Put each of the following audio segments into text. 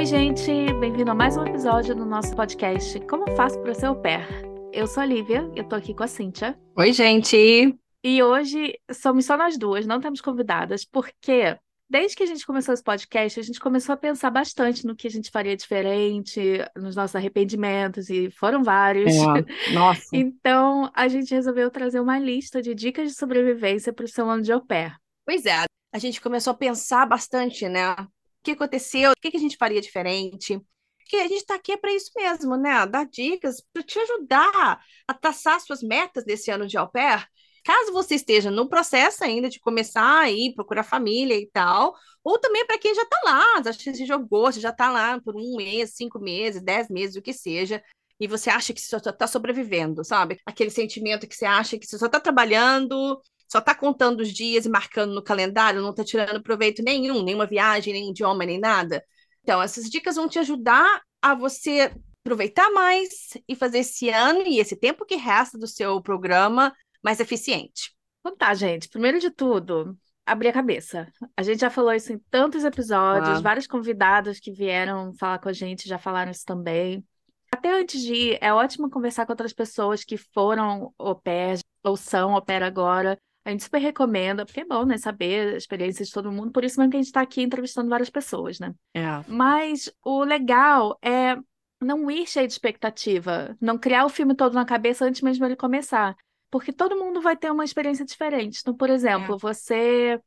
Oi, gente, bem-vindo a mais um episódio do nosso podcast Como Faço para Ser Au Pair. Eu sou a Lívia, eu tô aqui com a Cíntia. Oi, gente! E hoje somos só nós duas, não temos convidadas, porque desde que a gente começou esse podcast, a gente começou a pensar bastante no que a gente faria diferente, nos nossos arrependimentos, e foram vários. É, nossa. então, a gente resolveu trazer uma lista de dicas de sobrevivência para o seu ano de au pair. Pois é, a gente começou a pensar bastante, né? O que aconteceu? O que a gente faria diferente? Porque a gente está aqui para isso mesmo, né? Dar dicas para te ajudar a traçar suas metas desse ano de au pair. Caso você esteja no processo ainda de começar a ir procurar família e tal, ou também para quem já está lá, já se jogou, já está lá por um mês, cinco meses, dez meses, o que seja, e você acha que você só está sobrevivendo, sabe? Aquele sentimento que você acha que você só está trabalhando, só está contando os dias e marcando no calendário, não está tirando proveito nenhum, nenhuma viagem, nem idioma, nem nada. Então, essas dicas vão te ajudar a você aproveitar mais e fazer esse ano e esse tempo que resta do seu programa mais eficiente. Então tá, gente. Primeiro de tudo, abrir a cabeça. A gente já falou isso em tantos episódios, ah. vários convidados que vieram falar com a gente já falaram isso também. Até antes de ir, é ótimo conversar com outras pessoas que foram au pair ou são au pair agora, a gente super recomenda, porque é bom, né, saber a experiência de todo mundo, por isso mesmo que a gente está aqui entrevistando várias pessoas, né? É. Mas o legal é não ir cheio de expectativa, não criar o filme todo na cabeça antes mesmo ele começar. Porque todo mundo vai ter uma experiência diferente. Então, por exemplo, é. você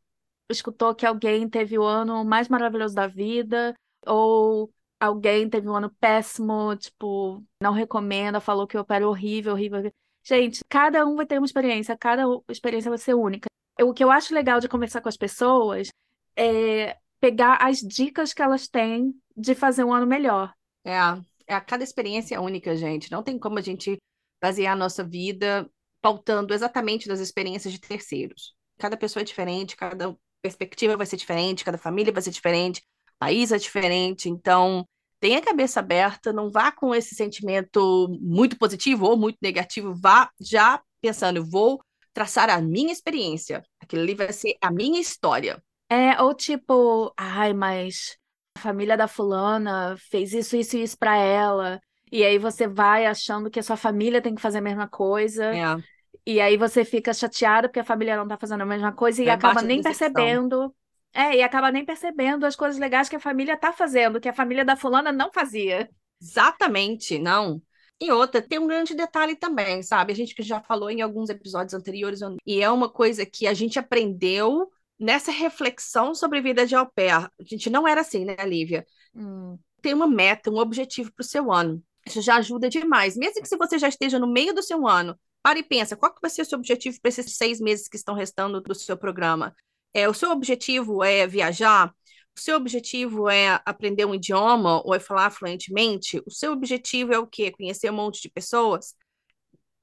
escutou que alguém teve o ano mais maravilhoso da vida, ou alguém teve um ano péssimo, tipo, não recomenda, falou que o opera horrível, horrível. Gente, cada um vai ter uma experiência, cada experiência vai ser única. O que eu acho legal de conversar com as pessoas é pegar as dicas que elas têm de fazer um ano melhor. É, é cada experiência é única, gente. Não tem como a gente basear a nossa vida pautando exatamente das experiências de terceiros. Cada pessoa é diferente, cada perspectiva vai ser diferente, cada família vai ser diferente, país é diferente. Então, tenha a cabeça aberta, não vá com esse sentimento muito positivo ou muito negativo, vá já pensando, vou traçar a minha experiência. Aquilo ali vai ser a minha história. É, ou tipo, ai, mas a família da fulana fez isso, isso e isso para ela. E aí você vai achando que a sua família tem que fazer a mesma coisa. É. E aí você fica chateado porque a família não tá fazendo a mesma coisa e é acaba nem percebendo é, e acaba nem percebendo as coisas legais que a família tá fazendo, que a família da fulana não fazia. Exatamente, não. E outra, tem um grande detalhe também, sabe? A gente que já falou em alguns episódios anteriores, e é uma coisa que a gente aprendeu nessa reflexão sobre vida de au pair. A gente não era assim, né, Lívia? Hum. Tem uma meta, um objetivo para o seu ano. Isso já ajuda demais. Mesmo que se você já esteja no meio do seu ano, pare e pensa, qual que vai ser o seu objetivo para esses seis meses que estão restando do seu programa? É, o seu objetivo é viajar? O seu objetivo é aprender um idioma ou é falar fluentemente? O seu objetivo é o quê? Conhecer um monte de pessoas?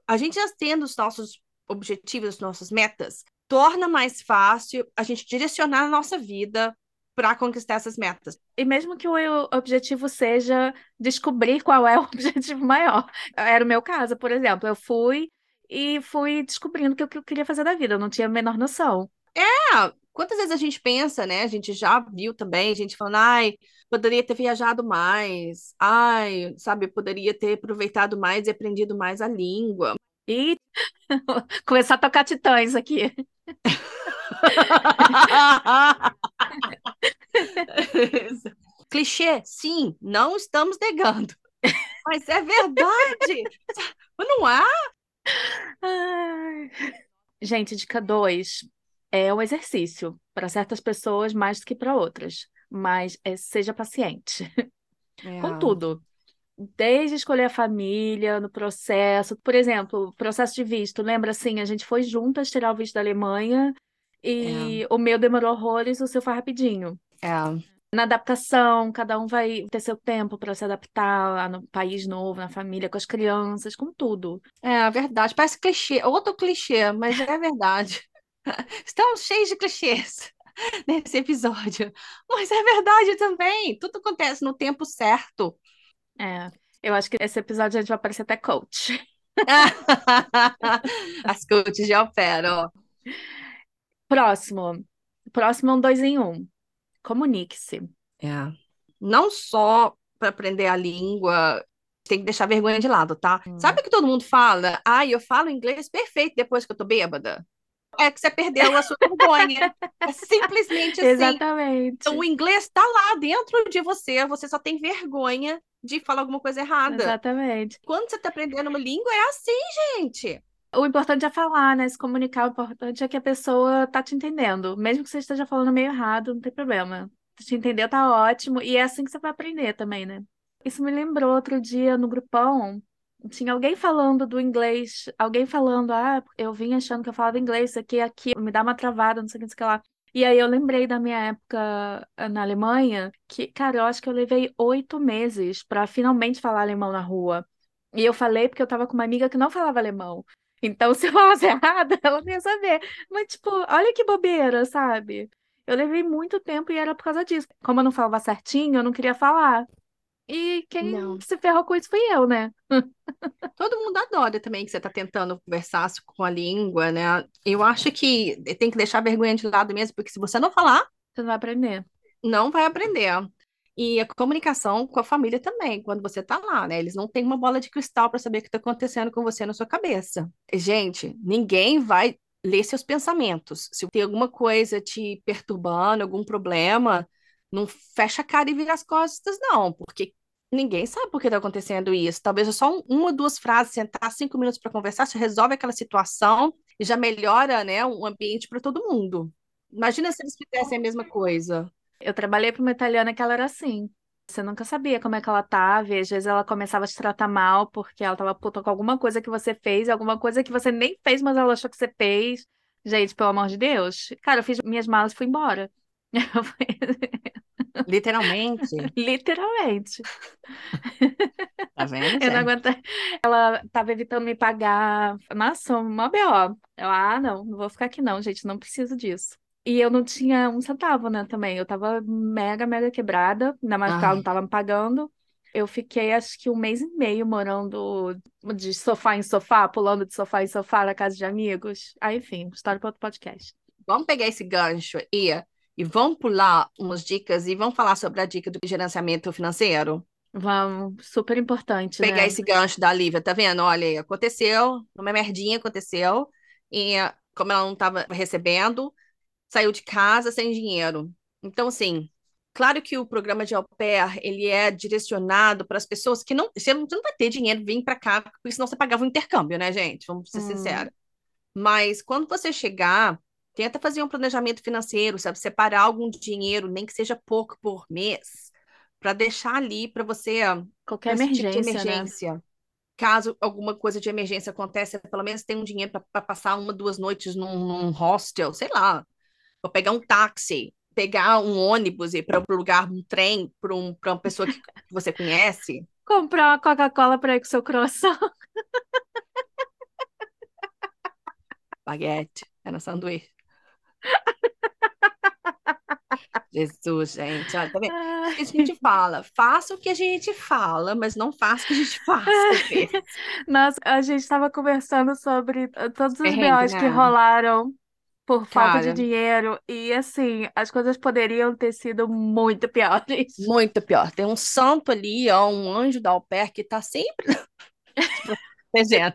A gente já tendo os nossos objetivos, as nossas metas, torna mais fácil a gente direcionar a nossa vida para conquistar essas metas. E mesmo que o objetivo seja descobrir qual é o objetivo maior. Era o meu caso, por exemplo. Eu fui e fui descobrindo o que eu queria fazer da vida. Eu não tinha a menor noção. É, quantas vezes a gente pensa, né? A gente já viu também, a gente falando, ai, poderia ter viajado mais, ai, sabe, poderia ter aproveitado mais e aprendido mais a língua. E começar a tocar titãs aqui. Clichê, sim, não estamos negando. Mas é verdade. não há? Gente, dica 2 é um exercício para certas pessoas mais do que para outras, mas é, seja paciente é. com tudo. Desde escolher a família, no processo, por exemplo, processo de visto, lembra assim, a gente foi juntas tirar o visto da Alemanha e é. o meu demorou horrores, o seu foi rapidinho. É. Na adaptação, cada um vai ter seu tempo para se adaptar no país novo, na família, com as crianças, com tudo. É verdade, parece clichê, outro clichê, mas é verdade. Estamos cheios de clichês nesse episódio. Mas é verdade também. Tudo acontece no tempo certo. É. Eu acho que esse episódio a gente vai aparecer até coach. As coaches já operam. Próximo. Próximo é um dois em um. Comunique-se. É. não só para aprender a língua, tem que deixar vergonha de lado, tá? Hum. Sabe que todo mundo fala? Ah, eu falo inglês perfeito depois que eu tô bêbada. É que você perdeu a sua vergonha. É simplesmente assim. Exatamente. Então, o inglês está lá dentro de você, você só tem vergonha de falar alguma coisa errada. Exatamente. Quando você está aprendendo uma língua, é assim, gente. O importante é falar, né? Se comunicar, o importante é que a pessoa tá te entendendo. Mesmo que você esteja falando meio errado, não tem problema. Se te entendeu, tá ótimo. E é assim que você vai aprender também, né? Isso me lembrou outro dia no grupão, tinha alguém falando do inglês, alguém falando, ah, eu vim achando que eu falava inglês, aqui, aqui, me dá uma travada, não sei o que, não sei o que lá. E aí eu lembrei da minha época eh, na Alemanha, que, cara, eu acho que eu levei oito meses para finalmente falar alemão na rua. E eu falei porque eu tava com uma amiga que não falava alemão. Então, se eu falasse errado, ela não ia saber. Mas, tipo, olha que bobeira, sabe? Eu levei muito tempo e era por causa disso. Como eu não falava certinho, eu não queria falar. E quem Não. se ferrou com isso fui eu, né? Todo mundo adora também que você está tentando conversar com a língua, né? Eu acho que tem que deixar a vergonha de lado mesmo, porque se você não falar, Você não vai aprender. não vai aprender. E a comunicação com a família também, quando você tá lá, né? Eles não têm uma bola de cristal para saber o que está acontecendo com você na sua cabeça. Gente, ninguém vai ler seus pensamentos. Se tem alguma coisa te perturbando, algum problema, não fecha a cara e vira as costas, não, porque ninguém sabe por que está acontecendo isso. Talvez só um- uma ou duas frases, sentar cinco minutos para conversar, você resolve aquela situação e já melhora, né, o ambiente para todo mundo. Imagina se eles fizessem a mesma coisa. Eu trabalhei para uma italiana que ela era assim. Você nunca sabia como é que ela tava, e às vezes ela começava a te tratar mal porque ela tava puta com alguma coisa que você fez, alguma coisa que você nem fez, mas ela achou que você fez. Gente, pelo amor de Deus. Cara, eu fiz minhas malas e fui embora. Literalmente. Literalmente. Tá vendo, Eu não aguentei. Ela tava evitando me pagar. Nossa, uma BO. Eu, ah, não, não vou ficar aqui não, gente, não preciso disso. E eu não tinha um centavo, né, também. Eu tava mega, mega quebrada, ainda mais porque ela não tava me pagando. Eu fiquei, acho que um mês e meio morando de sofá em sofá, pulando de sofá em sofá na casa de amigos. Aí, enfim, história para outro podcast. Vamos pegar esse gancho e, e vamos pular umas dicas e vamos falar sobre a dica do gerenciamento financeiro? Vamos, super importante, Pegar né? esse gancho da Lívia, tá vendo? Olha, aconteceu, uma merdinha aconteceu, e como ela não estava recebendo, saiu de casa sem dinheiro. Então, assim, claro que o programa de au pair, ele é direcionado para as pessoas que não, você não, você não vai ter dinheiro vir para cá, porque senão você pagava o intercâmbio, né, gente? Vamos ser Hum. sinceros. Mas quando você chegar, tenta fazer um planejamento financeiro, sabe? Separar algum dinheiro, nem que seja pouco por mês, para deixar ali para você Qualquer esse tipo emergência, né? emergência. Caso alguma coisa de emergência aconteça, pelo menos tem um dinheiro para passar uma, duas noites num, num hostel, sei lá. Ou pegar um táxi, pegar um ônibus e ir para um lugar, um trem, para um, para uma pessoa que, que você conhece. Comprar uma Coca-Cola para ir com seu croissant. Baguete, era sanduíche. Jesus, gente, olha, tá. O que a gente fala? Faça o que a gente fala, mas não faça o que a gente faz. Nossa, a gente estava conversando sobre uh, todos os BOs que né? rolaram por falta de Cara, dinheiro. E assim, as coisas poderiam ter sido muito piores. muito pior. Tem um santo ali, ó, um anjo da au pair que tá sempre protegendo.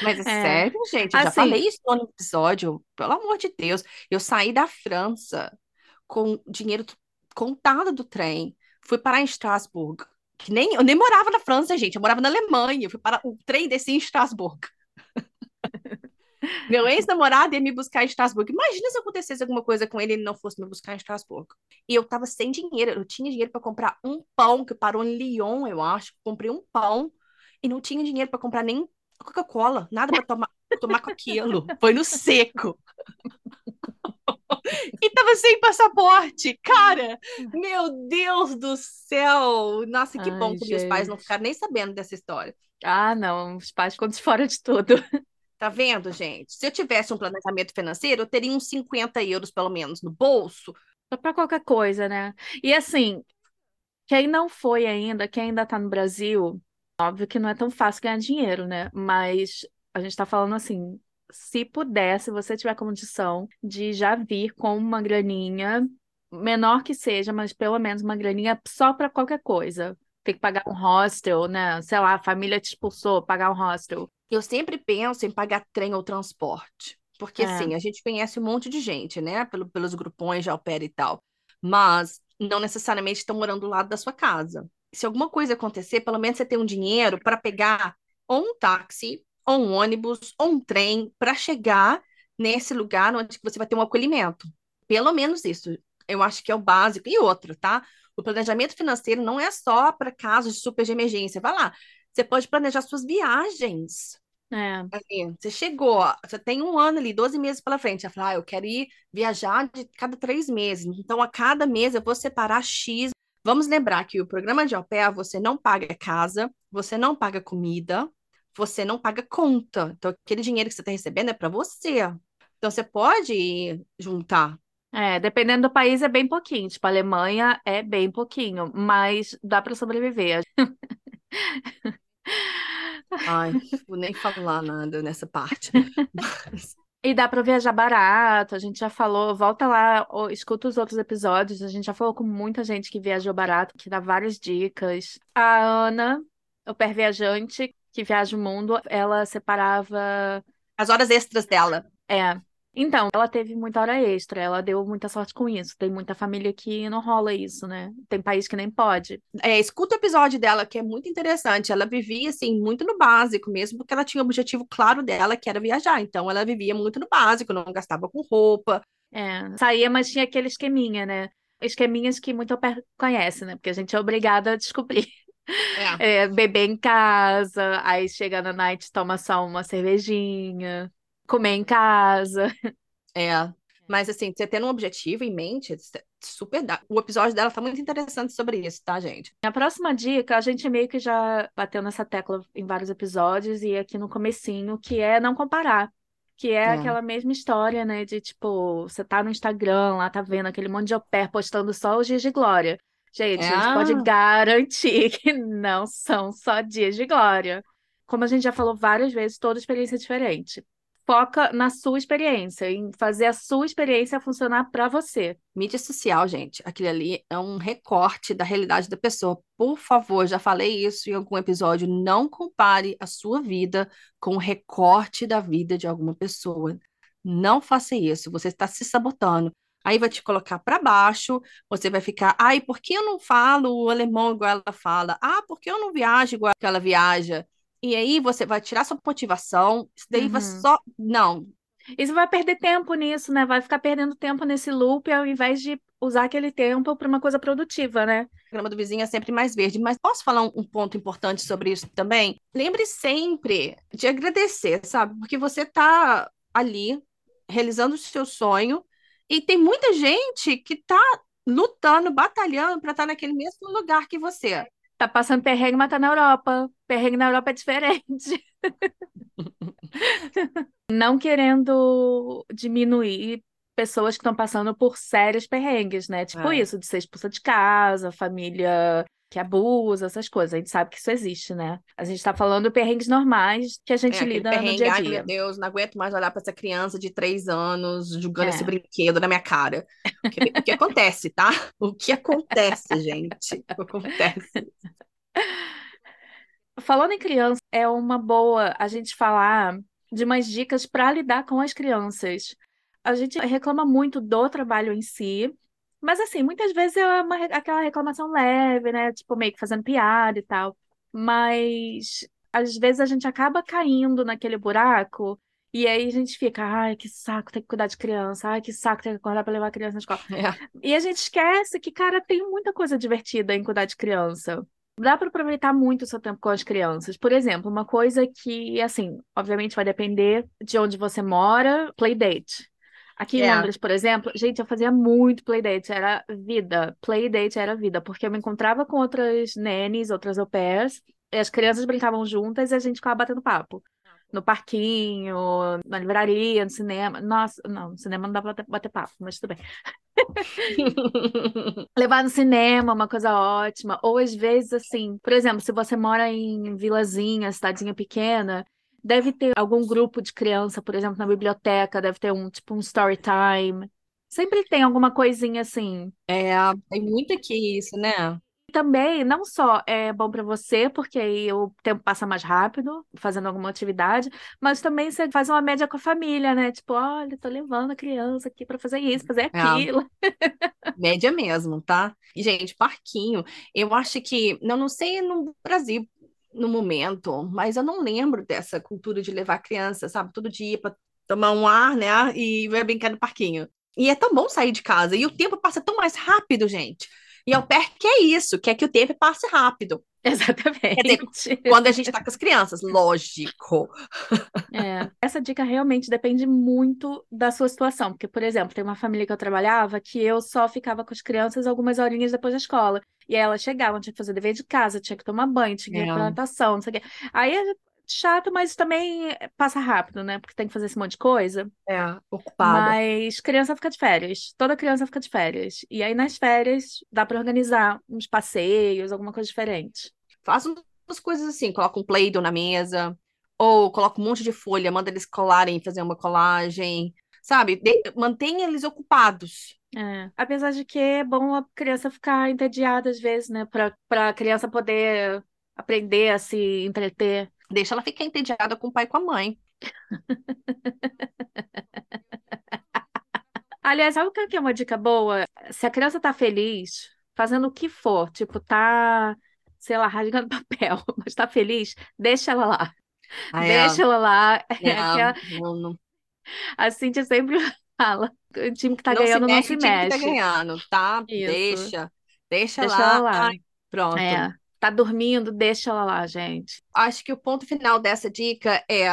Mas é É. sério, gente, eu já Assim, falei isso no episódio, pelo amor de Deus. Eu saí da França com dinheiro contado do trem, fui parar em Estrasburgo, que nem eu nem morava na França, gente, eu morava na Alemanha. Eu fui para o trem descia em Estrasburgo. Meu ex-namorado ia me buscar em Estrasburgo. Imagina se acontecesse alguma coisa com ele e ele não fosse me buscar em Estrasburgo. E eu tava sem dinheiro. Eu tinha dinheiro para comprar um pão que parou em Lyon, eu acho. Comprei um pão e não tinha dinheiro para comprar nem Coca-Cola, nada para tomar, tomar com aquilo. Foi no seco. E tava sem passaporte. Cara, meu Deus do céu. Nossa, que bom Ai, que meus pais não ficaram nem sabendo dessa história. Ah, não, os pais ficam de fora de tudo. Tá vendo, gente? Se eu tivesse um planejamento financeiro, eu teria uns 50 euros, pelo menos, no bolso. Para qualquer coisa, né? E assim, quem não foi ainda, quem ainda tá no Brasil, óbvio que não é tão fácil ganhar dinheiro, né? Mas a gente tá falando assim, se puder, se você tiver condição de já vir com uma graninha menor que seja, mas pelo menos uma graninha só para qualquer coisa. Tem que pagar um hostel, né? Sei lá, a família te expulsou, pagar um hostel. Eu sempre penso em pagar trem ou transporte. Porque, É. assim, a gente conhece um monte de gente, né? Pelo, pelos grupões de pair e tal. Mas não necessariamente estão morando do lado da sua casa. Se alguma coisa acontecer, pelo menos você tem um dinheiro para pegar ou um táxi, ou um ônibus, ou um trem, para chegar nesse lugar onde você vai ter um acolhimento. Pelo menos isso. Eu acho que é o básico. E outra, tá? O planejamento financeiro não é só para casos super de emergência. Vai lá. Você pode planejar suas viagens. É. Ali, Você chegou, você tem um ano ali, 12 meses pela frente. Você fala, ah, eu quero ir viajar de cada três meses. Então, a cada mês eu vou separar X. Vamos lembrar que o programa de au pair, você não paga casa, você não paga comida, você não paga conta. Então, aquele dinheiro que você está recebendo é para você. Então, você pode juntar. É, dependendo do país é bem pouquinho. Tipo, a Alemanha é bem pouquinho, mas dá para sobreviver. Ai, vou nem falar nada nessa parte. Mas, E dá para viajar barato. A gente já falou, volta lá, ou escuta os outros episódios. A gente já falou com muita gente que viajou barato, que dá várias dicas. A Ana, o pé viajante, que viaja o mundo, ela separava. as horas extras dela. É. Então, ela teve muita hora extra, ela deu muita sorte com isso. Tem muita família que não rola isso, né? Tem país que nem pode. É, escuta o episódio dela, que é muito interessante. Ela vivia, assim, muito no básico mesmo, porque ela tinha o objetivo claro dela, que era viajar. Então, ela vivia muito no básico, não gastava com roupa. É, saía, mas tinha aquele esqueminha, né? Esqueminhas que muito conhece, né? Porque a gente é obrigada a descobrir. É. É, beber em casa, aí chega na night, toma só uma cervejinha, comer em casa. É. Mas, assim, você tendo um objetivo em mente, é super dá. O episódio dela tá muito interessante sobre isso, tá, gente? A próxima dica, a gente meio que já bateu nessa tecla em vários episódios e aqui no comecinho, que é não comparar. Que é É. aquela mesma história, né? De tipo, você tá no Instagram lá, tá vendo aquele monte de au pair postando só os dias de glória. Gente, a gente pode É. garantir que não são só dias de glória. Como a gente já falou várias vezes, toda experiência é diferente. Foca na sua experiência, em fazer a sua experiência funcionar para você. Mídia social, gente, aquilo ali é um recorte da realidade da pessoa. Por favor, já falei isso em algum episódio, não compare a sua vida com o recorte da vida de alguma pessoa. Não faça isso, você está se sabotando. Aí vai te colocar para baixo, você vai ficar, ai, por que eu não falo o alemão igual ela fala? Ah, por que eu não viajo igual ela viaja? E aí você vai tirar sua motivação, isso daí vai Uhum. só. Não, E você vai perder tempo nisso, né? Vai ficar perdendo tempo nesse loop ao invés de usar aquele tempo para uma coisa produtiva, né? A grama do vizinho é sempre mais verde. Mas posso falar um, um ponto importante sobre isso também? Lembre sempre de agradecer, sabe? Porque você tá ali realizando o seu sonho e tem muita gente que tá lutando, batalhando para estar naquele mesmo lugar que você. Tá passando perrengue, mas tá na Europa. Perrengue na Europa é diferente. Não querendo diminuir pessoas que estão passando por sérios perrengues, né? Tipo É. isso, de ser expulsa de casa, família que abusa, essas coisas. A gente sabe que isso existe, né? A gente tá falando perrengues normais que a gente É lida no dia a ai dia. meu Deus, não aguento mais olhar para essa criança de três anos jogando É. esse brinquedo na minha cara. O que, o que acontece, tá? O que acontece, gente? O que acontece? Falando em criança, é uma boa a gente falar de umas dicas para lidar com as crianças. A gente reclama muito do trabalho em si, mas assim, muitas vezes é uma, aquela reclamação leve, né? Tipo, meio que fazendo piada e tal. Mas às vezes a gente acaba caindo naquele buraco e aí a gente fica, ai, que saco ter que cuidar de criança, ai, que saco ter que acordar para levar a criança na escola. É. E a gente esquece que, cara, tem muita coisa divertida em cuidar de criança. Dá para aproveitar muito o seu tempo com as crianças. Por exemplo, uma coisa que, assim, obviamente vai depender de onde você mora, playdate. Aqui em É. Londres, por exemplo, gente, eu fazia muito playdate, era vida. Playdate era vida, porque eu me encontrava com outras nannies, outras au pairs, e as crianças brincavam juntas e a gente ficava batendo papo. No parquinho, na livraria, no cinema. Nossa, não, no cinema não dá pra bater, bater papo, mas tudo bem. Levar no cinema, uma coisa ótima. Ou às vezes, assim, por exemplo, se você mora em vilazinha, cidadezinha pequena, deve ter algum grupo de criança, por exemplo, na biblioteca, deve ter um tipo um story time. Sempre tem alguma coisinha assim. É, tem muito aqui isso, né? Também, não só é bom para você, porque aí o tempo passa mais rápido, fazendo alguma atividade, mas também você faz uma média com a família, né? Tipo, olha, tô levando a criança aqui para fazer isso, fazer É, aquilo. média mesmo, tá? E, gente, parquinho, eu acho que, não, não sei no Brasil no momento, mas eu não lembro dessa cultura de levar criança, sabe? Todo dia para tomar um ar, né? E vai brincar no parquinho. E é tão bom sair de casa, e o tempo passa tão mais rápido, gente. E ao pé que é isso, quer que o tempo passe rápido. Quer dizer, Exatamente. quando a gente tá com as crianças, lógico. É, essa dica realmente depende muito da sua situação, porque, por exemplo, tem uma família que eu trabalhava que eu só ficava com as crianças algumas horinhas depois da escola. E aí elas chegavam, tinha que fazer dever de casa, tinha que tomar banho, tinha que ir É, pra natação, não sei o quê. Aí é chato, mas também passa rápido, né? Porque tem que fazer esse monte de coisa. é, ocupada. Mas criança fica de férias. Toda criança fica de férias. E aí nas férias dá pra organizar uns passeios, alguma coisa diferente. Faz umas coisas assim, coloca um Play-Doh na mesa, ou coloca um monte de folha, manda eles colarem, fazer uma colagem, sabe? De- mantenha eles ocupados. É. Apesar de que é bom a criança ficar entediada às vezes, né? Pra, pra criança poder aprender a se entreter. Deixa ela ficar entediada com o pai e com a mãe. Aliás, sabe o que que é uma dica boa? Se a criança tá feliz, fazendo o que for, tipo, tá, sei lá, rasgando papel, mas tá feliz, deixa ela lá. Aí é, Deixa ela lá. É é, aquela- não, não, A Cíntia sempre fala, o time que tá não se ganhando não mexe se o time que tá mexe. ganhando, tá? Isso. Deixa, deixa Deixa ela lá. lá. Pronto. É, tá dormindo, deixa ela lá, gente. Acho que o ponto final dessa dica é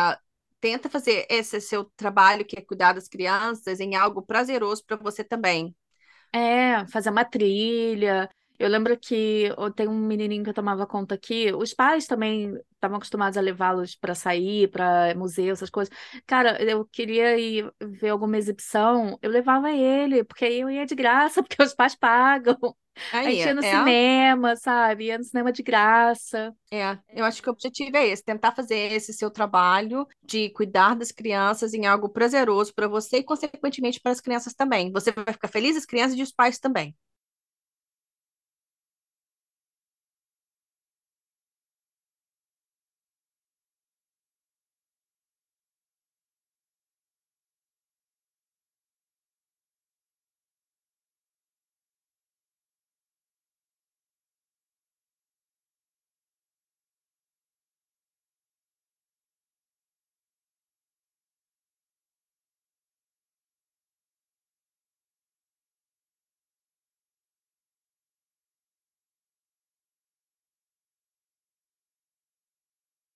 tenta fazer esse seu trabalho, que é cuidar das crianças, em algo prazeroso para você também. É, fazer uma trilha. Eu lembro que eu tenho um menininho que eu tomava conta aqui. Os pais também estavam acostumados a levá-los para sair, para museu, essas coisas. Cara, eu queria ir ver alguma exibição, eu levava ele, porque aí eu ia de graça, porque os pais pagam. A Aí, gente ia no é, cinema, sabe? Ia no cinema de graça. é, eu acho que o objetivo é esse, tentar fazer esse seu trabalho de cuidar das crianças em algo prazeroso para você e, consequentemente, para as crianças também. Você vai ficar feliz, as crianças e os pais também.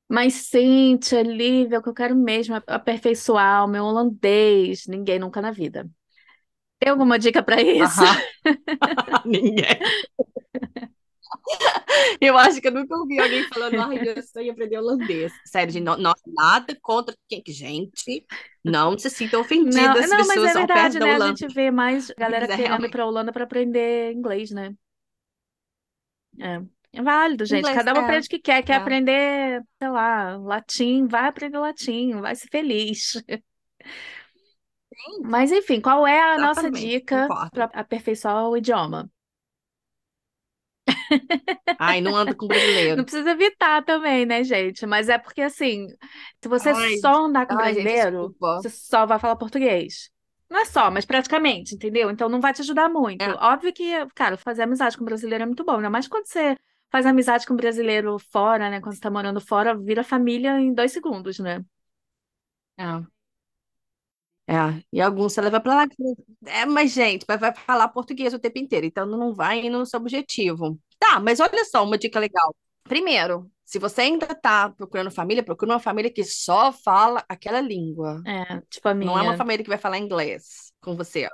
Mas, Cíntia, Lívia, o que eu quero mesmo é aperfeiçoar o meu holandês. Ninguém nunca na vida. Tem alguma dica para isso? Ninguém. Eu acho que eu nunca ouvi alguém falando, ai, eu sonho aprender holandês. Sério, gente, no- nossa, nada contra quem. Gente, não se sintam Não, ofendidas as não, mas pessoas é ao pé verdade, da né? A gente vê mais galera Mas é querendo ir realmente para a Holanda para aprender inglês, né? É. É válido, gente. inglês. Cada um É, aprende o que quer. Quer é. aprender, sei lá, latim, vai aprender latim, vai ser feliz. Sim, Mas enfim, qual é a nossa exatamente, dica concordo. para aperfeiçoar o idioma? Ai, não anda com Não brasileiro. precisa evitar também, né, gente? Mas é porque assim, se você Ai, só andar com ai, gente, brasileiro, desculpa. você só vai falar português. Não é só, mas praticamente, entendeu? Então não vai te ajudar muito. É, Óbvio que, cara, fazer amizade com brasileiro é muito bom, né? Mas quando você faz amizade com brasileiro fora, né? Quando você tá morando fora, vira família em dois segundos, né? é. É, e alguns você leva pra lá. É, mas, gente, vai, vai falar português o tempo inteiro, então não vai no seu objetivo. Tá, mas olha só, uma dica legal. Primeiro, se você ainda tá procurando família, procura uma família que só fala aquela língua. É, tipo a Não é uma minha. família que vai falar inglês com você.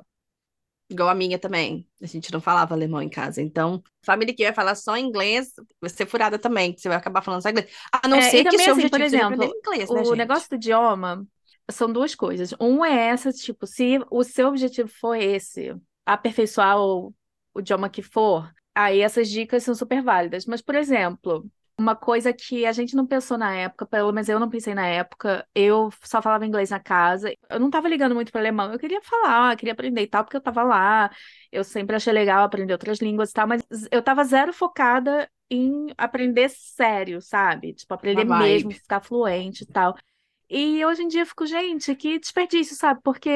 Igual a minha também. A gente não falava alemão em casa. Então, família que vai falar só inglês, vai ser furada também, que você vai acabar falando só inglês. A não É, ser que seu assim, por objetivo seja aprender exemplo, inglês, né, o gente? negócio do idioma são duas coisas. Um é essa, tipo, se o seu objetivo for esse, aperfeiçoar o, o idioma que for, aí essas dicas são super válidas. Mas, por exemplo, uma coisa que a gente não pensou na época, pelo menos eu não pensei na época, eu só falava inglês na casa. Eu não tava ligando muito para alemão, eu queria falar, queria aprender e tal, porque eu tava lá. Eu sempre achei legal aprender outras línguas e tal, mas eu tava zero focada em aprender sério, sabe? Tipo, aprender mesmo, ficar fluente e tal. E hoje em dia eu fico, gente, que desperdício, sabe? Porque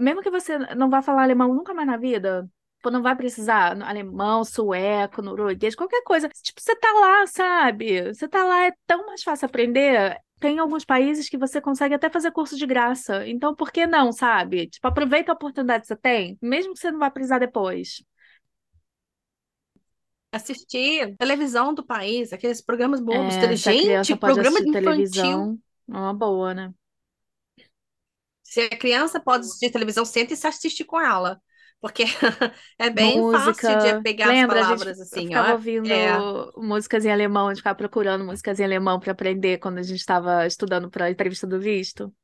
mesmo que você não vá falar alemão nunca mais na vida, não vai precisar alemão, sueco, norueguês, qualquer coisa. Tipo, você tá lá, sabe? Você tá lá, é tão mais fácil aprender. Tem alguns países que você consegue até fazer curso de graça. Então, por que não, sabe? Tipo, aproveita a oportunidade que você tem, mesmo que você não vá precisar depois. Assistir televisão do país, aqueles programas bobos. É, Gente, programa infantil. televisão, é uma boa, né? Se a criança pode assistir televisão, senta e se assiste com ela. Porque é bem música. fácil de pegar Lembra, as palavras a gente assim, ficava ó. ouvindo é. músicas em alemão, a gente ficava procurando músicas em alemão para aprender quando a gente estava estudando para a entrevista do visto.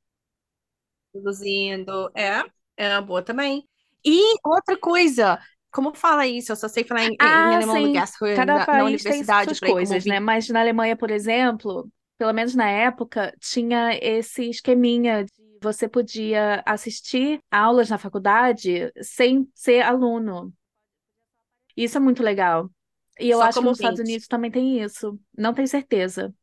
Produzindo, é, é uma boa também. E outra coisa, como fala isso? Eu só sei falar em, ah, em alemão sim. Gastro Cada na, país na universidade. tem suas coisas, né? Mas na Alemanha, por exemplo, pelo menos na época, tinha esse esqueminha de você podia assistir aulas na faculdade sem ser aluno. Isso é muito legal. E eu Só acho que nos Estados. Unidos também tem isso. Não tenho certeza.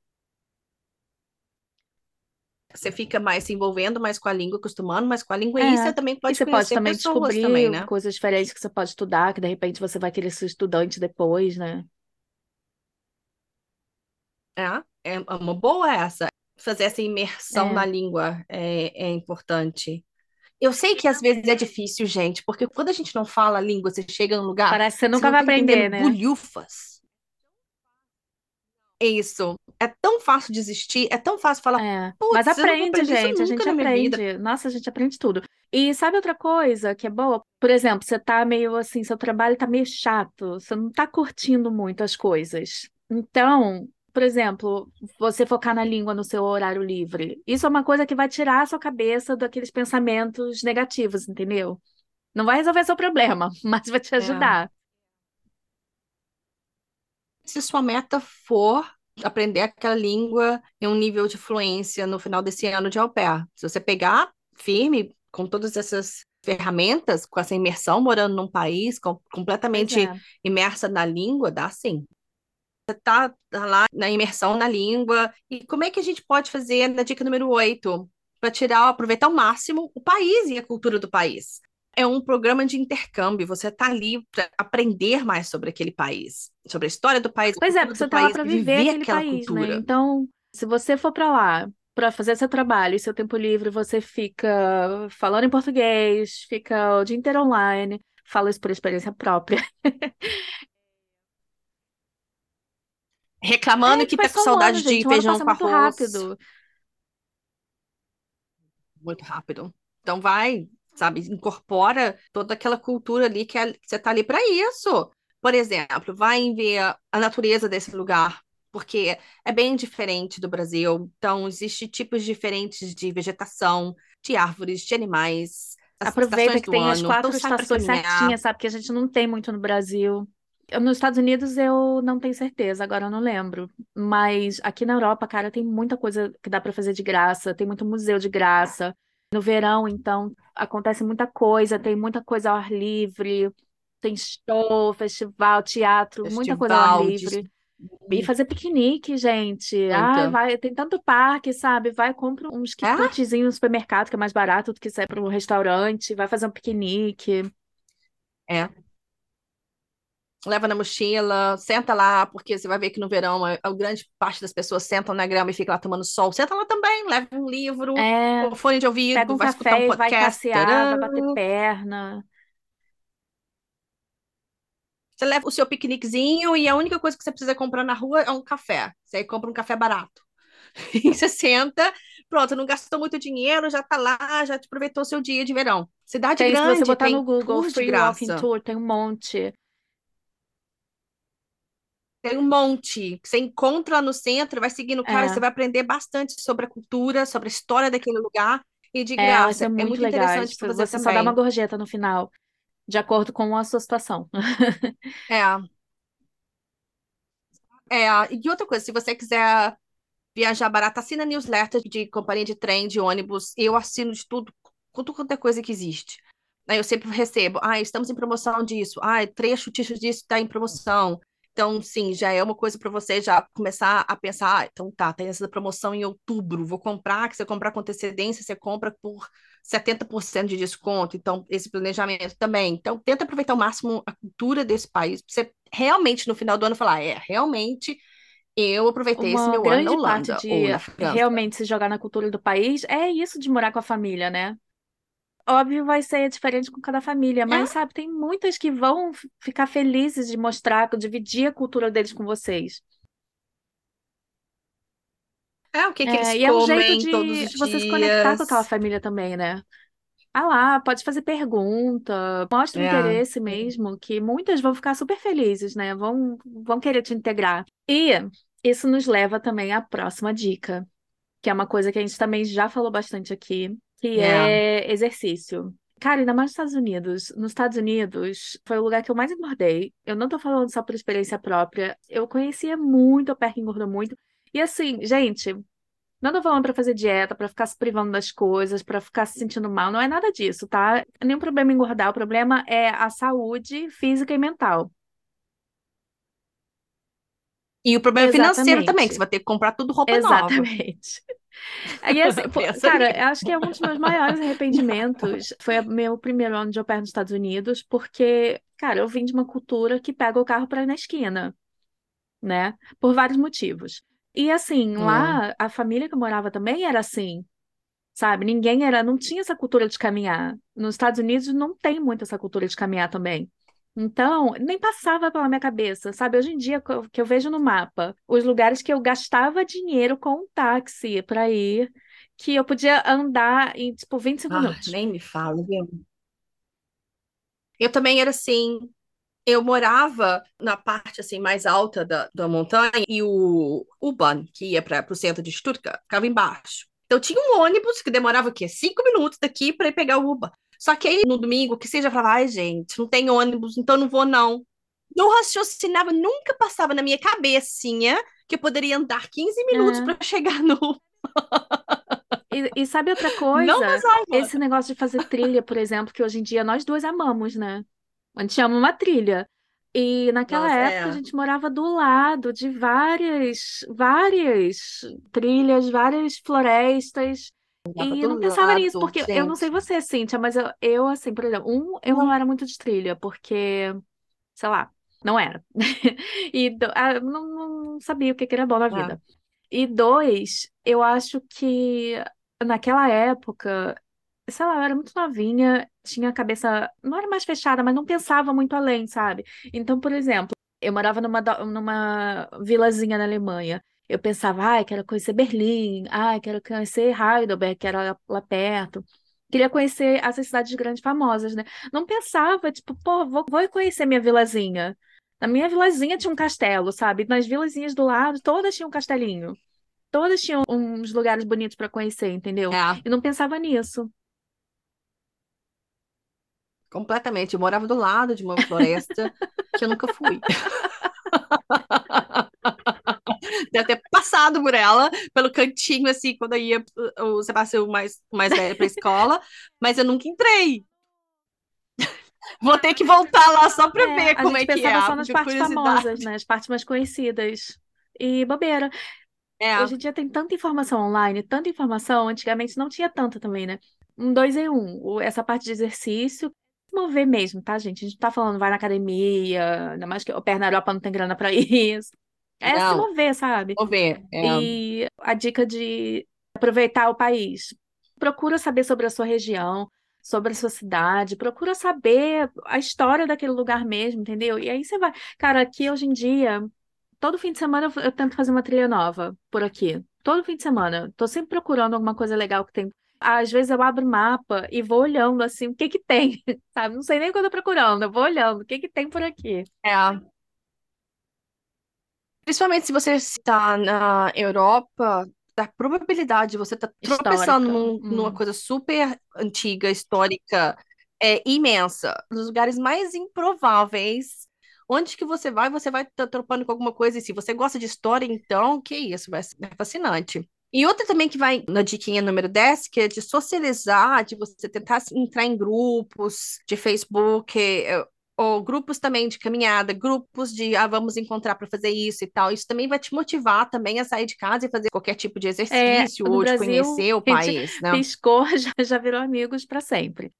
Você fica mais se envolvendo mais com a língua, acostumando mais com a língua, e É. você também E pode você pode também descobrir também, né? coisas diferentes que você pode estudar, que de repente você vai querer ser estudante depois, né? É, é uma boa essa. Fazer essa imersão na É. língua é, é importante. Eu sei que às vezes é difícil, gente, porque quando a gente não fala a língua, você chega num lugar, Parece que você você nunca vai tá aprender, entendendo né? bulhufas. É isso. É tão fácil desistir, é tão fácil falar, É, mas aprende, aprender gente, a gente na aprende. Nossa, a gente aprende tudo. E sabe outra coisa que é boa? Por exemplo, você tá meio assim, seu trabalho tá meio chato, você não tá curtindo muito as coisas. Então, por exemplo, você focar na língua no seu horário livre. Isso é uma coisa que vai tirar a sua cabeça daqueles pensamentos negativos, entendeu? Não vai resolver seu problema, mas vai te É. ajudar. Se sua meta for aprender aquela língua em um nível de fluência no final desse ano de au pair, se você pegar firme com todas essas ferramentas, com essa imersão, morando num país com- completamente é. imersa na língua, dá sim. Você tá, lá na imersão na língua. E como é que a gente pode fazer na dica número 8 para tirar, aproveitar ao máximo o país e a cultura do país? É um programa de intercâmbio. Você tá ali para aprender mais sobre aquele país, sobre a história do país, Pois é, porque você do tá lá para viver viver aquele aquela país, né? cultura. Então, se você for para lá para fazer seu trabalho e seu tempo livre, você fica falando em português, fica o dia inteiro online. Falo isso por experiência própria. Reclamando É, que tá com um ano, saudade de gente. Feijão com muito arroz. rápido. Muito rápido. Então vai, sabe, incorpora toda aquela cultura ali que, é- que você tá ali para isso. Por exemplo, vai ver a, natureza desse lugar, porque é bem diferente do Brasil. Então, existem tipos diferentes de vegetação, de árvores, de animais, as Aproveita que tem as ano. Então, quatro estações certinhas, sabe? Que a gente não tem muito no Brasil. Nos Estados Unidos eu não tenho certeza, agora eu não lembro. Mas aqui na Europa, cara, tem muita coisa que dá para fazer de graça, tem muito museu de graça. No verão, então, acontece muita coisa, tem muita coisa ao ar livre, tem show, festival, teatro, muita coisa ao ar de livre. E fazer piquenique, gente. Ai, muita. vai, tem tanto parque, sabe? Vai, compra uns É? quitutezinhos no supermercado, que é mais barato do que sair para um restaurante, vai fazer um piquenique. É. Leva na mochila, senta lá, porque você vai ver que no verão a, a grande parte das pessoas sentam na grama e fica lá tomando sol. Senta lá também, leva um livro, É, com fone de pega ouvido, um vai escutar um e vai podcast. passear, vai bater perna. Você leva o seu piqueniquezinho e a única coisa que você precisa comprar na rua é um café. Você aí compra um café barato. E você senta, pronto, não gastou muito dinheiro, já tá lá, já te aproveitou o seu dia de verão. Cidade Tem, se você grande, botar no tem Google tours de Free Walking. Tour, tem um monte. Tem um monte você encontra no centro, vai seguindo o cara, É, você vai aprender bastante sobre a cultura, sobre a história daquele lugar e de é, graça. são É muito muito legais. interessante para fazer Você só dá uma também. gorjeta no final, de acordo com a sua situação. É, É, e outra coisa, se você quiser viajar barato, assina newsletter de companhia de trem, de ônibus. Eu assino de tudo, quanto é coisa que existe. Eu sempre recebo, ah, estamos em promoção disso, ah, trecho disso está em promoção. Então, sim, já é uma coisa para você já começar a pensar, ah, então tá, tem essa promoção em outubro, vou comprar, que você comprar com antecedência, você compra por 70% de desconto, então esse planejamento também. Então, tenta aproveitar ao máximo a cultura desse país, pra você realmente no final do ano falar, é, realmente eu aproveitei Uma esse meu ano grande na parte Holanda de ou na França. realmente se jogar na cultura do país é isso de morar com a família, né? Óbvio, vai ser diferente com cada família, É, mas sabe, tem muitas que vão ficar felizes de mostrar, dividir a cultura deles com vocês. é o que que eles É, e é um jeito de você se conectar com aquela dias. família também, né? Ah lá, pode fazer pergunta, mostra o É. interesse mesmo, que muitas vão ficar super felizes, né? Vão, vão querer te integrar. E isso nos leva também à próxima dica, que é uma coisa que a gente também já falou bastante aqui, que É. é exercício. Cara, ainda mais nos Estados Unidos. Nos Estados Unidos foi o lugar que eu mais engordei. Eu não tô falando só por experiência própria. Eu conhecia muito a pé que engordou muito. E assim, gente. Não tô falando pra fazer dieta, pra ficar se privando das coisas, pra ficar se sentindo mal, não é nada disso, tá? Nenhum problema engordar, o problema é a saúde física e mental. E o problema financeiro também, que você Exatamente. vai ter que comprar tudo roupa nova. Exatamente. Aí, assim, pô, cara, acho que é um dos meus maiores arrependimentos. Foi o meu primeiro ano de au pair nos Estados Unidos, porque, cara, eu vim de uma cultura que pega o carro pra ir na esquina, né? Por vários motivos. E assim, É. lá, a família que eu morava também era assim. Sabe? Ninguém era, não tinha essa cultura de caminhar. Nos Estados Unidos não tem muito essa cultura de caminhar também. Então, nem passava pela minha cabeça, sabe? Hoje em dia, que eu que eu vejo no mapa, os lugares que eu gastava dinheiro com um táxi para ir, que eu podia andar em, tipo, 25 Ah, minutos. nem me fala, viu? Eu também era assim. Eu morava na parte assim mais alta da, da montanha e o U-Bahn, que ia para o centro de Stuttgart, ficava embaixo. Então tinha um ônibus que demorava o quê? Cinco minutos daqui para ir pegar o U-Bahn. Só que aí no domingo, que seja, eu falava, ai gente, não tem ônibus, então não vou não. Não raciocinava, nunca passava na minha cabecinha que eu poderia andar 15 minutos É. para chegar no. E, e sabe outra Não coisa? passava. Esse negócio de fazer trilha, por exemplo, que hoje em dia nós duas amamos, né? A gente ama uma trilha. E naquela Nossa, época a é. gente morava do lado de várias, várias trilhas, várias florestas. E do não pensava nisso, lado, porque eu não sei gente. você, Cíntia, mas eu, eu, assim, por exemplo, um, eu não era muito de trilha, porque, sei lá, não era. E do- ah, não, não sabia o que que era bom na É. vida. E dois, eu acho que naquela época, sei lá, eu era muito novinha, tinha a cabeça, não era mais fechada, mas não pensava muito além, sabe? Então, por exemplo, eu morava numa, numa vilazinha na Alemanha. Eu pensava, ai, quero conhecer Berlim, ai, quero conhecer Heidelberg, que era lá, lá perto. Queria conhecer essas cidades grandes famosas, né? Não pensava, tipo, pô, vou, vou conhecer minha vilazinha. Na minha vilazinha tinha um castelo, sabe? Nas vilazinhas do lado, todas tinham um castelinho. Todas tinham uns lugares bonitos para conhecer, entendeu? É, E não pensava nisso. completamente. Eu morava do lado de uma floresta que eu nunca fui. Deve ter passado por ela, pelo cantinho, assim, quando eu ia o Sebastião mais, mais velho pra escola, mas eu nunca entrei. Vou ter que voltar lá só pra É, ver a como é que é, pensava só nas partes famosas, né? As partes mais conhecidas. E bobeira. É, Hoje em dia tem tanta informação online, tanta informação. Antigamente não tinha tanta também, né? Um, dois em um. Essa parte de exercício. Mover mesmo, tá, gente? A gente tá falando vai na academia, ainda mais que o pé na Europa não tem grana pra isso. É se não, mover, sabe? vou ver. É, E a dica de aproveitar o país. Procura saber sobre a sua região, sobre a sua cidade, procura saber a história daquele lugar mesmo, entendeu? E aí você vai. Cara, aqui hoje em dia, todo fim de semana eu, eu tento fazer uma trilha nova por aqui. Todo fim de semana. Tô sempre procurando alguma coisa legal que tem. Às vezes eu abro o mapa e vou olhando assim, o que que tem, sabe? Não sei nem o que eu tô procurando, eu vou olhando, o que que tem por aqui. é. Principalmente se você está na Europa, a probabilidade de você estar tropeçando Histórica. num- numa Hum. coisa super antiga, histórica, é imensa. Nos lugares mais improváveis, onde que você vai, você vai estar tropando com alguma coisa. E se você gosta de história, então, que isso, vai ser fascinante. E outra também que vai na diquinha número 10, que é de socializar, de você tentar entrar em grupos de Facebook, eh, ou grupos também de caminhada, grupos de ah, vamos encontrar para fazer isso e tal. Isso também vai te motivar também a sair de casa e fazer qualquer tipo de exercício É, ou de Brasil, conhecer o país, né? piscou, já, já virou amigos para sempre.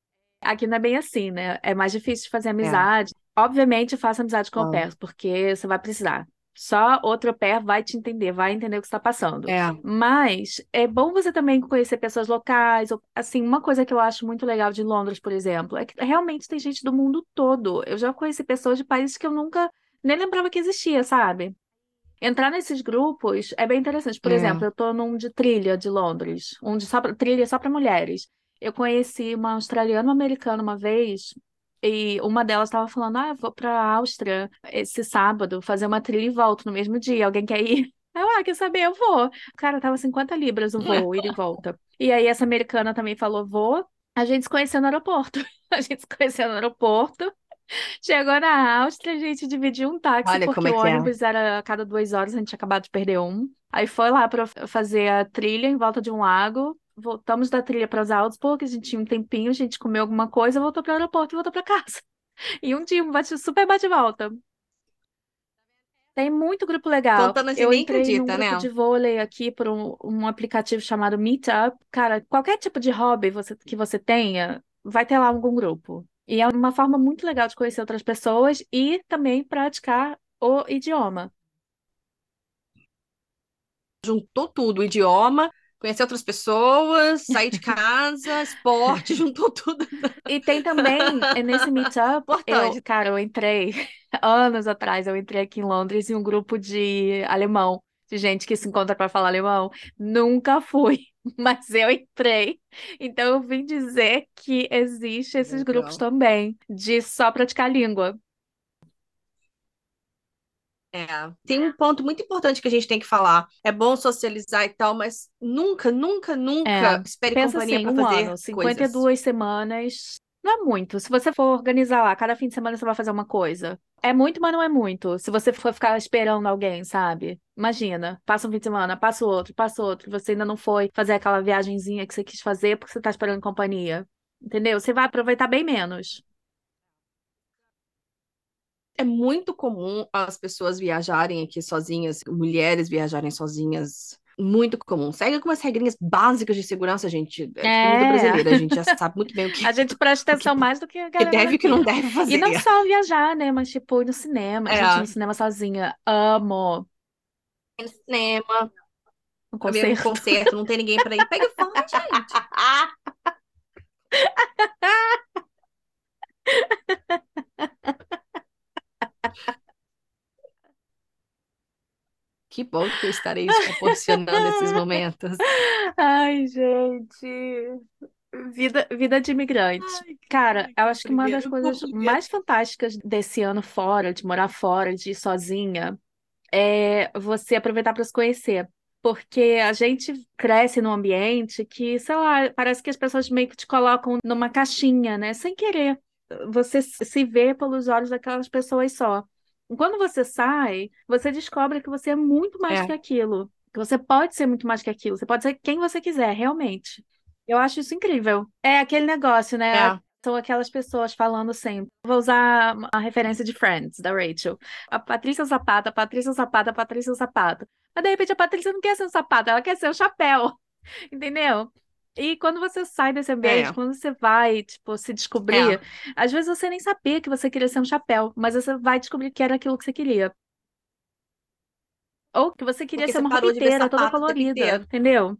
Aqui não é bem assim, né? É mais difícil de fazer É. amizade. Obviamente, faça amizade com o Ah. pair, porque você vai precisar. Só outro pair vai te entender, vai entender o que está passando. É. Mas é bom você também conhecer pessoas locais. ou- Assim, uma coisa que eu acho muito legal de Londres, por exemplo, é que realmente tem gente do mundo todo. Eu já conheci pessoas de países que eu nunca nem lembrava que existia, sabe? Entrar nesses grupos é bem interessante. Por É. exemplo, eu tô num de trilha de Londres, um de só pra, trilha só para mulheres. Eu conheci uma australiana e uma americana uma vez, e uma delas estava falando: Ah, vou para a Áustria esse sábado fazer uma trilha e volto no mesmo dia. Alguém quer ir? Eu, ah, quer saber? Eu vou. Cara, tava 50 libras o voo, ida e volta. E aí, essa americana também falou: Vou. A gente se conheceu no aeroporto. A gente se conheceu no aeroporto. Chegou na Áustria, a gente dividiu um táxi, Olha porque é o é. ônibus era a cada duas horas, a gente tinha acabado de perder um. Aí foi lá para fazer a trilha em volta de um lago. Voltamos da trilha para Salzburg, a gente tinha um tempinho, a gente comeu alguma coisa, voltou para o aeroporto e voltou para casa. E um dia, um bate, super bate-volta. Tem muito grupo legal. Contando assim, Eu nem entrei num acredita, grupo né? de vôlei aqui por um, um aplicativo chamado Meetup. Cara, qualquer tipo de hobby você- que você tenha, vai ter lá algum grupo. E é uma forma muito legal de conhecer outras pessoas e também praticar o idioma. Juntou tudo, o idioma, conhecer outras pessoas, sair de casa, esporte, juntou tudo. E tem também, eh, nesse Meetup, Importante. eu, cara, eu entrei anos atrás, eu entrei aqui em Londres em um grupo de alemão, de gente que se encontra para falar alemão. Nunca fui, mas eu entrei. Então eu vim dizer que existe esses grupos Legal. também, de só praticar língua. É. Tem um ponto muito importante que a gente tem que falar. É bom socializar e tal, mas nunca, nunca, nunca É, espere pensa companhia assim, para um fazer ano, coisas. 52 semanas, não é muito. Se você for organizar lá, cada fim de semana você vai fazer uma coisa. É muito, mas não é muito. Se você for ficar esperando alguém, sabe? Imagina, passa um fim de semana, passa outro, passa outro, você ainda não foi fazer aquela viagenzinha que você quis fazer porque você tá esperando companhia. Entendeu? Você vai aproveitar bem menos. É muito comum as pessoas viajarem aqui sozinhas, mulheres viajarem sozinhas. Muito comum. Segue algumas regrinhas básicas de segurança, gente. É É. brasileira, a gente já sabe muito bem o que, A gente presta o que, atenção mais do que a o que galera deve e o que não deve E fazer. não só viajar, né? Mas tipo, ir no cinema. Gente, ir É. no cinema sozinha. Amo. No cinema, Um pra ver um concerto. concerto, não tem ninguém para ir. Pega e vai, gente. Que bom que eu estarei te proporcionando esses momentos. Ai, gente. Vida, vida de imigrante. Cara, eu acho que uma das coisas mais fantásticas desse ano fora, de morar fora, de ir sozinha, é você aproveitar para se conhecer. Porque a gente cresce num ambiente que, sei lá, parece que as pessoas meio que te colocam numa caixinha, né? Sem querer. Você se vê pelos olhos daquelas pessoas só. Quando você sai, você descobre que você é muito mais É. que aquilo. Que você pode ser muito mais que aquilo. Você pode ser quem você quiser, realmente. Eu acho isso incrível. É aquele negócio, né? É. São aquelas pessoas falando sempre. Vou usar a referência de Friends, da Rachel. A Patrícia Zapata, a Patrícia Zapata, a Patrícia Zapata. Mas de repente a Patrícia não quer ser um sapato, ela quer ser um chapéu. Entendeu? E quando você sai desse ambiente, É. quando você vai, tipo, se descobrir, às vezes você nem sabia que você queria ser um chapéu, mas você vai descobrir que era aquilo que você queria. Ou que você queria Porque ser uma roupa toda o tempo colorida, entendeu?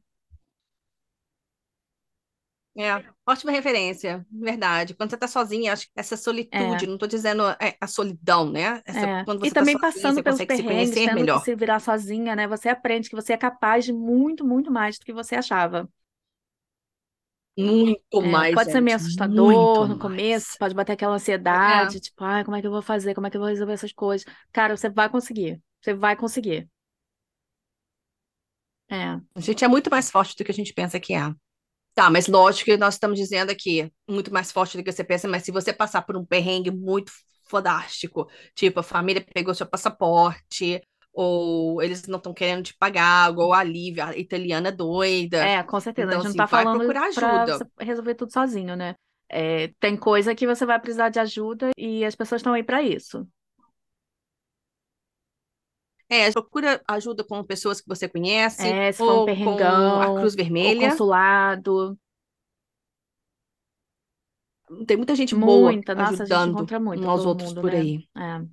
É, ótima referência, verdade. Quando você tá sozinha, acho que essa solitude, não tô dizendo é, a solidão, né? Essa, É. quando E você tá também sozinha, passando você pelos consegue se perrengues, conhecer tendo que melhor. se virar sozinha, né? Você aprende que você é capaz de muito, muito mais do que você achava. Muito É, mais, pode ser meio gente, assustador no começo, mais. pode bater aquela É, ansiedade, tipo, ai, como é que eu vou fazer? Como é que eu vou resolver essas coisas? Cara, você vai conseguir. Você vai conseguir. É. a gente é muito mais forte do que a gente pensa que é. Tá, mas lógico que nós estamos dizendo aqui, muito mais forte do que você pensa, mas se você passar por um perrengue muito fodástico. Tipo, a família pegou seu passaporte, ou eles não estão querendo te pagar, ou a Lívia, a italiana doida. É, com certeza. Então, a gente assim, não tá vai falando procurar pra ajuda. você resolver tudo sozinho, né? É, tem coisa que você vai precisar de ajuda e as pessoas estão aí pra isso. É, procura ajuda com pessoas que você conhece, É, se for um ou com a Cruz o Vermelha. consulado, Tem muita gente boa muita, nossa, a gente ajudando encontra muito uns aos outros mundo, por né? aí. É,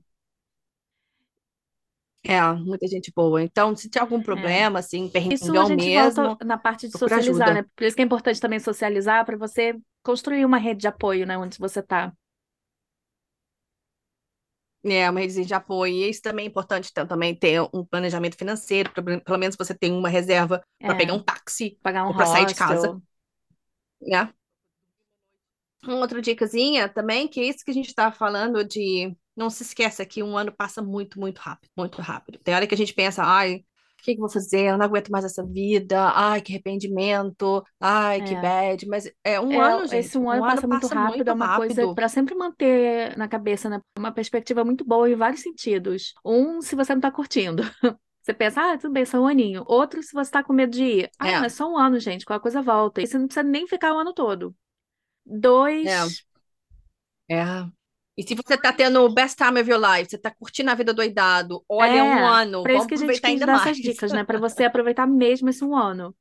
É, muita gente boa. Então, se tiver algum é. problema, assim, Isso a gente mesmo, volta na parte de socializar, ajuda. né? Por isso que é importante também socializar para você construir uma rede de apoio, né, onde você tá. É, uma rede de apoio. E isso também é importante ter, também ter um planejamento financeiro, pra- pelo menos você tem uma reserva para pegar É, um táxi pagar um ou para sair de casa, né? Uma outra dicasinha também, que é isso que a gente estava falando de não se esqueça que um ano passa muito, muito rápido, muito rápido. Tem hora que a gente pensa, ai, o que que eu vou fazer? Eu não aguento mais essa vida. Ai, que arrependimento. Ai, que É. bad. Mas é um É, ano, esse gente. um ano Um ano passa muito passa rápido, muito é uma coisa rápido. para sempre manter na cabeça, né? Uma perspectiva muito boa em vários sentidos. Um, se você não tá curtindo. Você pensa, ah, tudo bem, só um aninho. Outro, se você tá com medo de ir. Ah, não, É, é só um ano, gente, qualquer coisa volta. E você não precisa nem ficar o ano todo. é, Dois, é. E se você tá tendo o best time of your life, você tá curtindo a vida doidado, olha, é um é, ano, isso vamos que a gente quis dar essas mais. dicas, né? Para você aproveitar mesmo esse um ano.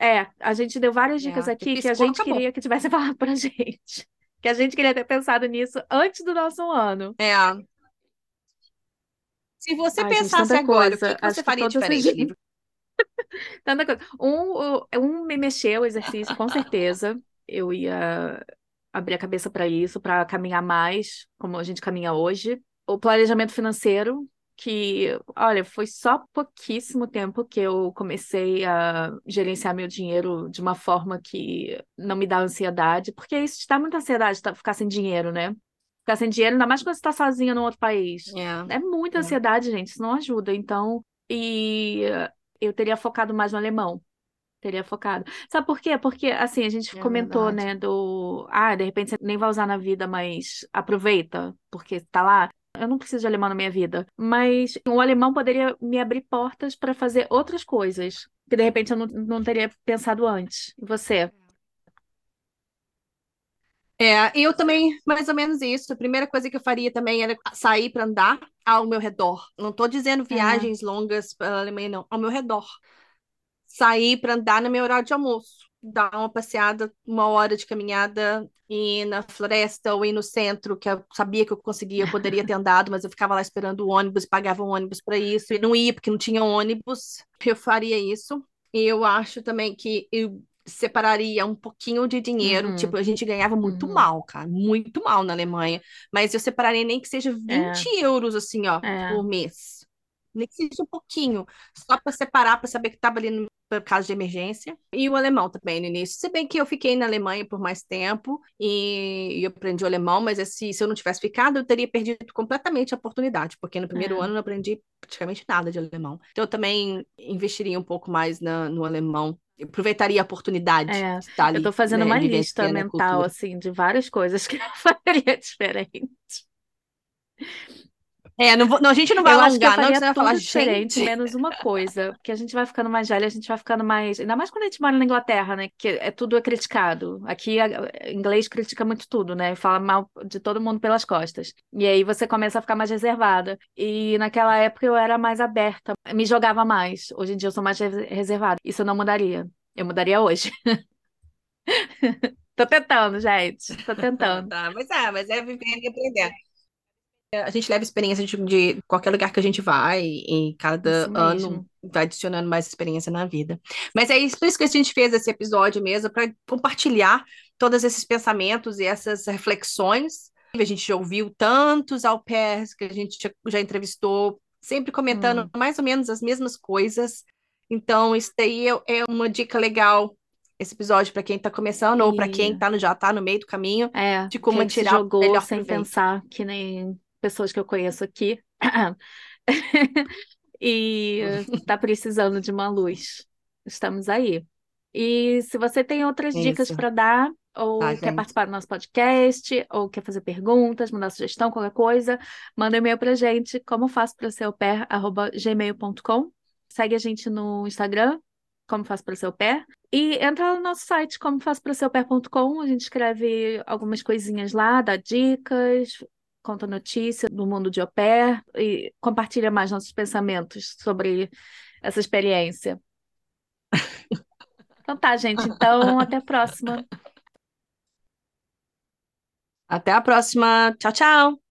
É, a gente deu várias dicas É, aqui que que a gente acabou. queria que tivesse falado pra gente. Que a gente queria ter pensado nisso antes do nosso um ano. É. Se você Ai, gente, pensasse tanta agora, o que coisa. que você que faria essas diferente? Tanta coisa. Um, um me mexeu o exercício, com certeza. Eu ia abrir a cabeça para isso, para caminhar mais, como a gente caminha hoje. O planejamento financeiro, que, olha, foi só pouquíssimo tempo que eu comecei a gerenciar meu dinheiro de uma forma que não me dá ansiedade, porque isso te dá muita ansiedade, tá- ficar sem dinheiro, né? Ficar sem dinheiro, ainda mais quando você está sozinha num outro país. É, É muita é. ansiedade, gente, isso não ajuda. Então, e eu teria focado mais no alemão. Teria focado. Sabe por quê? Porque, assim, a gente É comentou, verdade. né, do. Ah, de repente você nem vai usar na vida, mas aproveita, porque tá lá. Eu não preciso de alemão na minha vida. Mas o alemão poderia me abrir portas para fazer outras coisas, que de repente eu não, não teria pensado antes. E você? É, eu também, mais ou menos isso. A primeira coisa que eu faria também era sair para andar ao meu redor. Não estou dizendo É, viagens longas para a Alemanha, não, ao meu redor. Sair para andar no meu horário de almoço, dar uma passeada, uma hora de caminhada, ir na floresta ou ir no centro, que eu sabia que eu conseguia, eu poderia ter andado, mas eu ficava lá esperando o ônibus, pagava um ônibus para isso, e não ia porque não tinha ônibus. Eu faria isso. E eu acho também que eu separaria um pouquinho de dinheiro. uhum, Tipo, a gente ganhava muito uhum. mal, cara, muito mal na Alemanha. Mas eu separaria nem que seja 20 É, euros, assim, ó, é. por mês. Nem que seja um pouquinho, só para separar, para saber que estava ali no caso de emergência. E o alemão também no início. Se bem que eu fiquei na Alemanha por mais tempo e, e eu aprendi o alemão, mas assim, se eu não tivesse ficado, eu teria perdido completamente a oportunidade, porque no primeiro É. ano eu não aprendi praticamente nada de alemão. Então eu também investiria um pouco mais na, no alemão. Aproveitaria a oportunidade É, de estar eu tô ali, fazendo né, uma lista mental, assim, de várias coisas que eu faria diferente. É, não vou- não, a gente não vai Eu alongar, não, que você vai falar, diferente, gente. menos uma coisa, porque a gente vai ficando mais velha, a gente vai ficando mais. Ainda mais quando a gente mora na Inglaterra, né? Que é tudo é criticado. Aqui, a- inglês critica muito tudo, né? Fala mal de todo mundo pelas costas. E aí você começa a ficar mais reservada. E naquela época eu era mais aberta, me jogava mais. Hoje em dia eu sou mais res- reservada. Isso eu não mudaria. Eu mudaria hoje. Tô tentando, gente. Tô tentando. Tá, mas é, mas é vivendo e aprendendo. A gente leva experiência de, de qualquer lugar que a gente vai, e cada ano vai adicionando mais experiência na vida. Mas é isso, por isso que a gente fez esse episódio mesmo, para compartilhar todos esses pensamentos e essas reflexões. A gente já ouviu tantos au pairs que a gente já, já entrevistou, sempre comentando Hum. mais ou menos as mesmas coisas. Então, isso daí é, é uma dica legal, esse episódio, para quem está começando, ou para E quem tá no, já está no meio do caminho, é, de como tirar o jogou melhor sem pensar, que nem pessoas que eu conheço aqui. E tá precisando de uma luz. Estamos aí. E se você tem outras dicas Isso. para dar, ou Tá, quer gente. participar do nosso podcast, ou quer fazer perguntas, mandar sugestão, qualquer coisa, manda um e-mail pra gente, como faço para ser pé, arroba gmail.com. Segue a gente no Instagram, como faço para ser pé. E entra no nosso site, como faço para ser pé.com. A gente escreve algumas coisinhas lá, dá dicas, conta notícia do mundo de au pair e compartilha mais nossos pensamentos sobre essa experiência. Então tá, gente. Então, até a próxima. Até a próxima. Tchau, tchau.